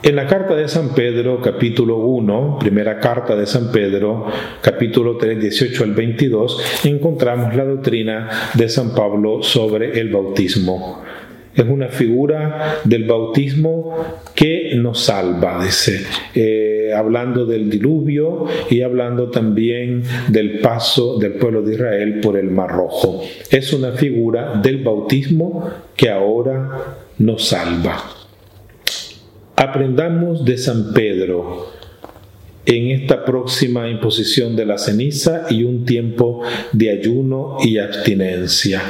En la carta de San Pedro, capítulo 1, primera carta de San Pedro, capítulo 3, 18 al 22, encontramos la doctrina de San Pablo sobre el bautismo. Es una figura del bautismo que nos salva, dice, eh, hablando del diluvio y hablando también del paso del pueblo de Israel por el Mar Rojo. Es una figura del bautismo que ahora nos salva. Aprendamos de San Pedro en esta próxima imposición de la ceniza y un tiempo de ayuno y abstinencia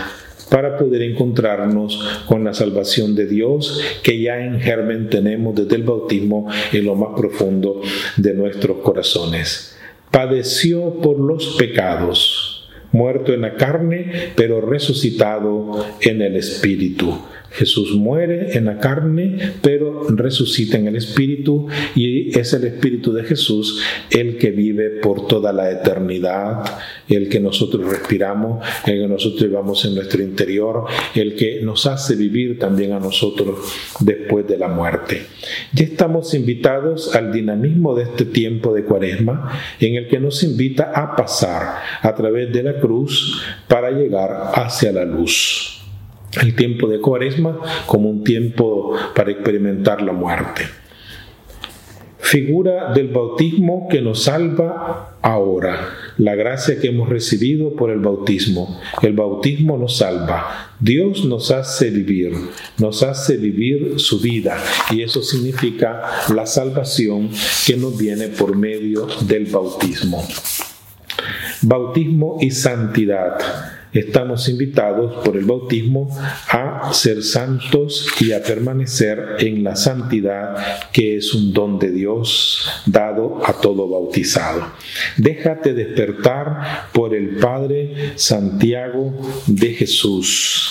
para poder encontrarnos con la salvación de Dios que ya en germen tenemos desde el bautismo en lo más profundo de nuestros corazones. Padeció por los pecados, muerto en la carne, pero resucitado en el espíritu Jesús muere en la carne, pero resucita en el Espíritu y es el Espíritu de Jesús el que vive por toda la eternidad, el que nosotros respiramos, el que nosotros llevamos en nuestro interior, el que nos hace vivir también a nosotros después de la muerte. Ya estamos invitados al dinamismo de este tiempo de cuaresma en el que nos invita a pasar a través de la cruz para llegar hacia la luz el tiempo de cuaresma como un tiempo para experimentar la muerte. Figura del bautismo que nos salva ahora, la gracia que hemos recibido por el bautismo. El bautismo nos salva, Dios nos hace vivir, nos hace vivir su vida y eso significa la salvación que nos viene por medio del bautismo. Bautismo y santidad estamos invitados por el bautismo a ser santos y a permanecer en la santidad que es un don de Dios dado a todo bautizado. Déjate despertar por el Padre Santiago de Jesús.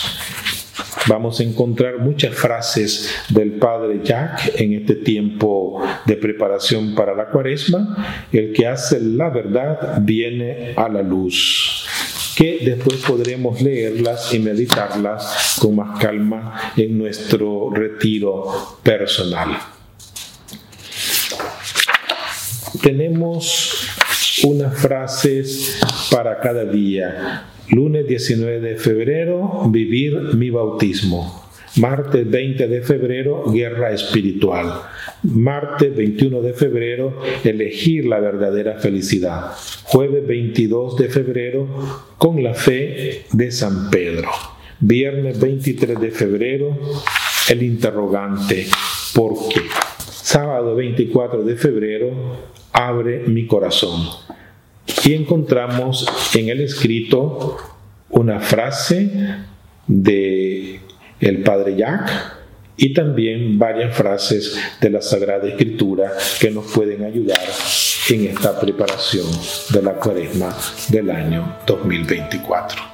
Vamos a encontrar muchas frases del Padre Jack en este tiempo de preparación para la cuaresma. El que hace la verdad viene a la luz que después podremos leerlas y meditarlas con más calma en nuestro retiro personal. Tenemos unas frases para cada día. Lunes 19 de febrero, vivir mi bautismo. Martes 20 de febrero, guerra espiritual. Martes 21 de febrero, elegir la verdadera felicidad. Jueves 22 de febrero, con la fe de San Pedro. Viernes 23 de febrero, el interrogante, ¿por qué? Sábado 24 de febrero, abre mi corazón. Y encontramos en el escrito una frase de el padre Jack y también varias frases de la Sagrada Escritura que nos pueden ayudar en esta preparación de la cuaresma del año 2024.